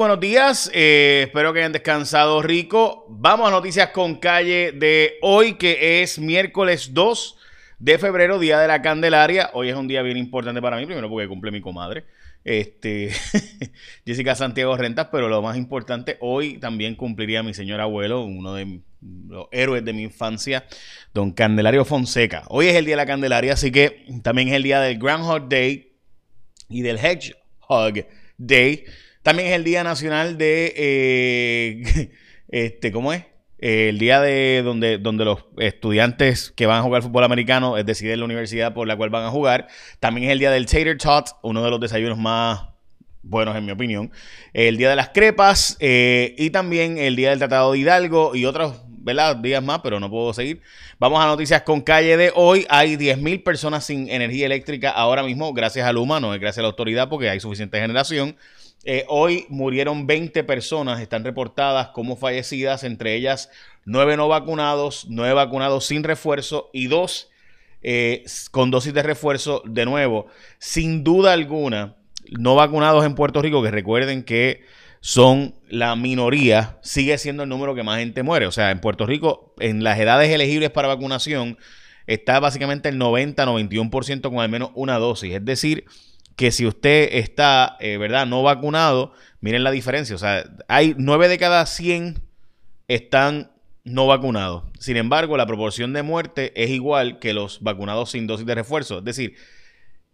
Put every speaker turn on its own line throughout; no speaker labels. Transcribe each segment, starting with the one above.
Buenos días, eh, espero que hayan descansado rico. Vamos a noticias con calle de hoy, que es miércoles 2 de febrero, Día de la Candelaria. Hoy es un día bien importante para mí, primero porque cumple mi comadre, este, Jessica Santiago Rentas, pero lo más importante, hoy también cumpliría mi señor abuelo, uno de los héroes de mi infancia, don Candelario Fonseca. Hoy es el Día de la Candelaria, así que también es el día del Groundhog Day y del Hedgehog Day. También es el Día Nacional de, eh, este, ¿cómo es? el día de donde, donde los estudiantes que van a jugar fútbol americano es decidir la universidad por la cual van a jugar. También es el día del Tater Tot, uno de los desayunos más buenos en mi opinión. El día de las crepas eh, y también el día del Tratado de Hidalgo y otros ¿verdad? días más, pero no puedo seguir. Vamos a noticias con calle de hoy. Hay 10.000 personas sin energía eléctrica ahora mismo, gracias al humano, gracias a la autoridad, porque hay suficiente generación. Eh, hoy murieron 20 personas, están reportadas como fallecidas, entre ellas 9 no vacunados, 9 vacunados sin refuerzo y 2 eh, con dosis de refuerzo. De nuevo, sin duda alguna, no vacunados en Puerto Rico, que recuerden que son la minoría, sigue siendo el número que más gente muere. O sea, en Puerto Rico, en las edades elegibles para vacunación, está básicamente el 90-91% con al menos una dosis. Es decir, que si usted está, eh, ¿verdad?, no vacunado, miren la diferencia. O sea, hay 9 de cada 100 están no vacunados. Sin embargo, la proporción de muerte es igual que los vacunados sin dosis de refuerzo. Es decir,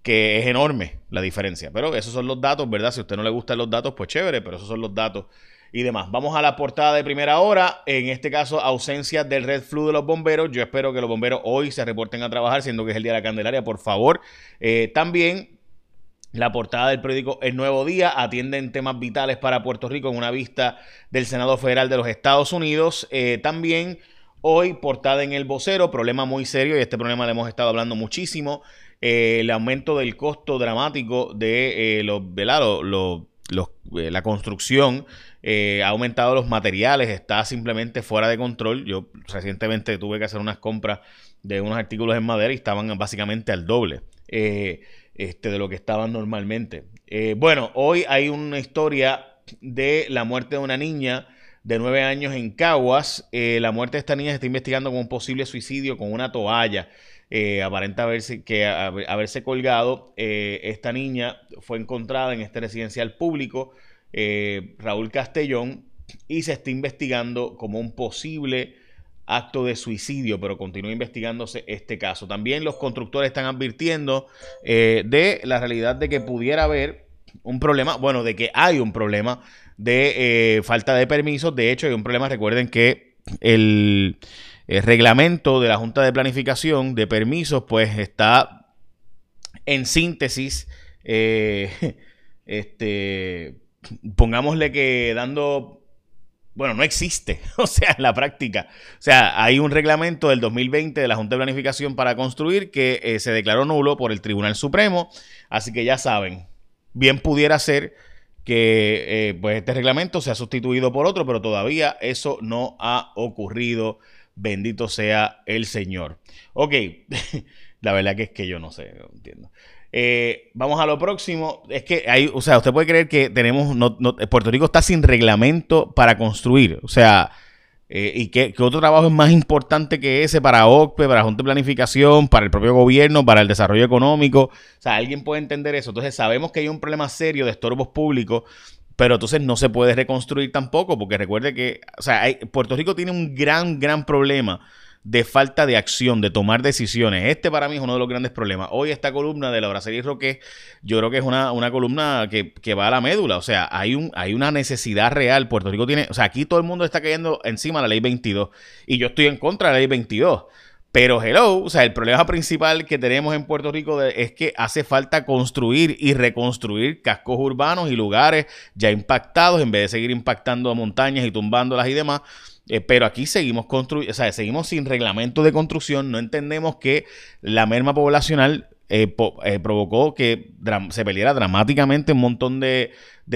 que es enorme la diferencia. Pero esos son los datos, ¿verdad? Si a usted no le gustan los datos, pues chévere, pero esos son los datos y demás. Vamos a la portada de primera hora. En este caso, ausencia del Red Flu de los bomberos. Yo espero que los bomberos hoy se reporten a trabajar, siendo que es el día de la Candelaria, por favor. Eh, también la portada del periódico El Nuevo Día atiende en temas vitales para Puerto Rico en una vista del Senado Federal de los Estados Unidos. Eh, también hoy portada en El Vocero, problema muy serio y este problema le hemos estado hablando muchísimo. Eh, el aumento del costo dramático de eh, los, la construcción ha aumentado los materiales, está simplemente fuera de control. Yo recientemente tuve que hacer unas compras de unos artículos en madera y estaban básicamente al doble este, de lo que estaban normalmente. Eh, bueno, hoy hay una historia de la muerte de una niña de nueve años en Caguas. Eh, la muerte de esta niña se está investigando como un posible suicidio con una toalla. Eh, aparenta haberse, haberse colgado. esta niña fue encontrada en este residencial público, Raúl Castellón, y se está investigando como un posible acto de suicidio, pero continúa investigándose este caso. También los constructores están advirtiendo eh, de la realidad de que pudiera haber un problema, bueno, de que hay un problema de eh, falta de permisos. De hecho, hay un problema, recuerden que el, reglamento de la Junta de Planificación de Permisos, pues está en síntesis, eh, este, pongámosle que dando bueno, no existe, o sea, en la práctica. O sea, hay un reglamento del 2020 de la Junta de Planificación para construir que eh, se declaró nulo por el Tribunal Supremo, así que ya saben, bien pudiera ser que eh, pues este reglamento sea sustituido por otro, pero todavía eso no ha ocurrido. Bendito sea el Señor. Ok, la verdad que es que yo no sé, no entiendo. Eh, vamos a lo próximo. Es que hay, o sea, usted puede creer que tenemos, Puerto Rico está sin reglamento para construir. O sea, eh, y que, otro trabajo es más importante que ese para OCPE, para Junta de Planificación, para el propio gobierno, para el desarrollo económico. O sea, alguien puede entender eso. Entonces sabemos que hay un problema serio de estorbos públicos. Pero entonces no se puede reconstruir tampoco, porque recuerde que, o sea, Puerto Rico tiene un gran, gran problema de falta de acción, de tomar decisiones. Este para mí es uno de los grandes problemas. Hoy esta columna de Laura Celis Roque, yo creo que es una, columna que, que, va a la médula. O sea, hay, un, hay una necesidad real. Puerto Rico tiene, o sea, aquí todo el mundo está cayendo encima de la ley 22 y yo estoy en contra de la ley 22. Pero hello, o sea, el problema principal que tenemos en Puerto Rico es que hace falta construir y reconstruir cascos urbanos y lugares ya impactados en vez de seguir impactando a montañas y tumbándolas y demás. Eh, pero aquí seguimos construyendo, o sea, seguimos sin reglamento de construcción, no entendemos que la merma poblacional eh, eh, provocó que se peleara dramáticamente un montón de,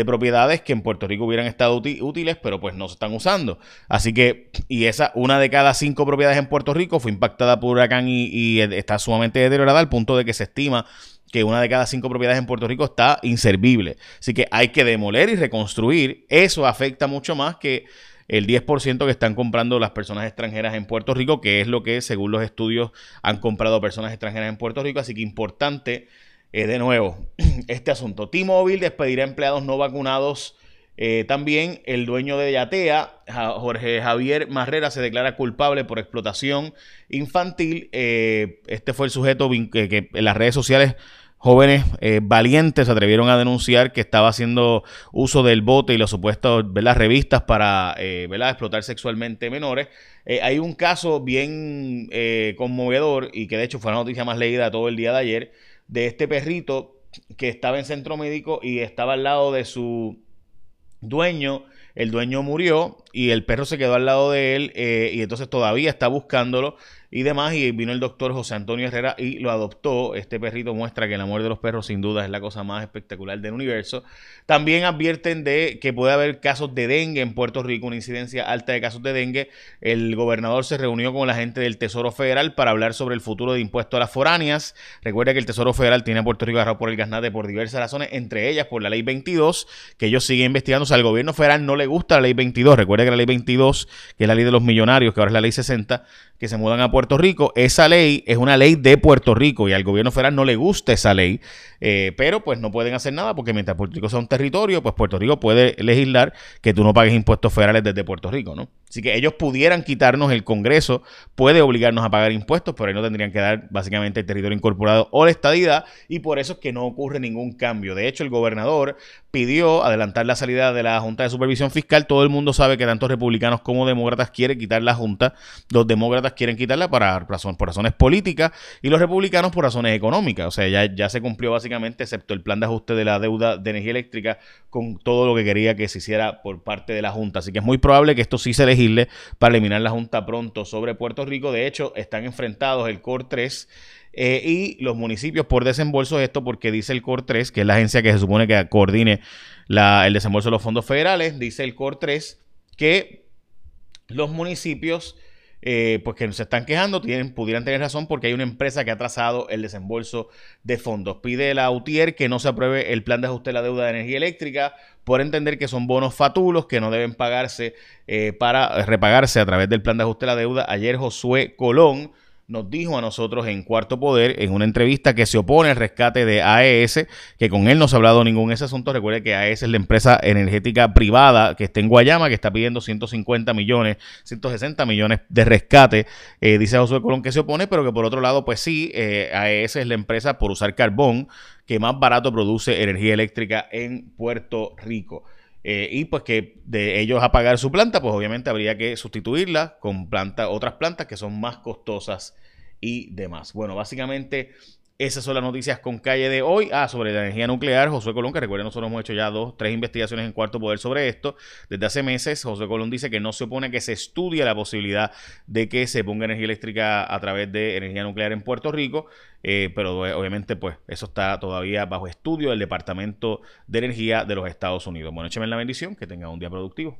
propiedades que en Puerto Rico hubieran estado útiles, pero pues no se están usando. Así que, y esa, una de cada cinco propiedades en Puerto Rico fue impactada por huracán y, está sumamente deteriorada al punto de que se estima que una de cada cinco propiedades en Puerto Rico está inservible. Así que hay que demoler y reconstruir. Eso afecta mucho más que el 10% que están comprando las personas extranjeras en Puerto Rico, que es lo que según los estudios han comprado personas extranjeras en Puerto Rico. Así que importante, eh, de nuevo, este asunto. T-Mobile despedirá empleados no vacunados. Eh, también el dueño de Yatea, Jorge Javier Marrera, se declara culpable por explotación infantil. Eh, este fue el sujeto que en las redes sociales jóvenes eh, valientes se atrevieron a denunciar que estaba haciendo uso del bote y los supuestos las revistas para eh, explotar sexualmente menores. Eh, hay un caso bien eh, conmovedor y que de hecho fue la noticia más leída todo el día de ayer de este perrito que estaba en centro médico y estaba al lado de su dueño. El dueño murió y el perro se quedó al lado de él y entonces todavía está buscándolo y demás. Y vino el doctor José Antonio Herrera y lo adoptó. Este perrito muestra que el amor de los perros sin duda es la cosa más espectacular del universo. También advierten de que puede haber casos de dengue en Puerto Rico, una incidencia alta de casos de dengue. El gobernador se reunió con la gente del Tesoro Federal para hablar sobre el futuro de impuestos a las foráneas. Recuerda que el Tesoro Federal tiene a Puerto Rico agarrado por el gasnate por diversas razones, entre ellas por la ley 22, que ellos siguen investigando. O sea, al gobierno federal no le gusta la ley 22. Recuerda que la ley 22, que es la ley de los millonarios, que ahora es la ley 60, que se mudan a Puerto Rico, esa ley es una ley de Puerto Rico y al gobierno federal no le gusta esa ley, eh, pero pues no pueden hacer nada porque mientras Puerto Rico sea un territorio, pues Puerto Rico puede legislar que tú no pagues impuestos federales desde Puerto Rico, ¿no? Así que ellos pudieran quitarnos el Congreso, puede obligarnos a pagar impuestos, pero ahí no tendrían que dar básicamente el territorio incorporado o la estadidad y por eso es que no ocurre ningún cambio. De hecho, el gobernador pidió adelantar la salida de la Junta de Supervisión Fiscal. Todo el mundo sabe que tanto republicanos como demócratas quieren quitar la Junta. Los demócratas quieren quitarla para por razones políticas y los republicanos por razones económicas. O sea, ya, ya se cumplió básicamente, excepto el plan de ajuste de la deuda de energía eléctrica, con todo lo que quería que se hiciera por parte de la Junta. Así que es muy probable que esto sí se para eliminar la Junta pronto sobre Puerto Rico. De hecho, están enfrentados el COR 3 eh, y los municipios por desembolso. Esto porque dice el COR 3, que es la agencia que se supone que coordine el desembolso de los fondos federales, dice el COR 3 que los municipios eh, pues que se están quejando, tienen, pudieran tener razón porque hay una empresa que ha trazado el desembolso de fondos. Pide la UTIER que no se apruebe el plan de ajuste de la deuda de energía eléctrica por entender que son bonos fatulos que no deben pagarse eh, para repagarse a través del plan de ajuste de la deuda. Ayer Josué Colón nos dijo a nosotros en Cuarto Poder, en una entrevista, que se opone al rescate de AES, que con él no se ha hablado ningún ese asunto. Recuerde que AES es la empresa energética privada que está en Guayama, que está pidiendo 150 millones, 160 millones de rescate. Eh, dice Josué Colón que se opone, pero que por otro lado, pues sí, eh, AES es la empresa por usar carbón que más barato produce energía eléctrica en Puerto Rico. Eh, y pues que de ellos apagar su planta, pues obviamente habría que sustituirla con otras plantas que son más costosas y demás. Bueno, básicamente esas son las noticias con calle de hoy. Ah, sobre la energía nuclear, José Colón, que recuerden, nosotros hemos hecho ya dos, tres investigaciones en cuarto poder sobre esto. Desde hace meses, José Colón dice que no se opone a que se estudie la posibilidad de que se ponga energía eléctrica a través de energía nuclear en Puerto Rico. Eh, pero eh, obviamente, pues, eso está todavía bajo estudio del Departamento de Energía de los Estados Unidos. Bueno, écheme la bendición, que tenga un día productivo.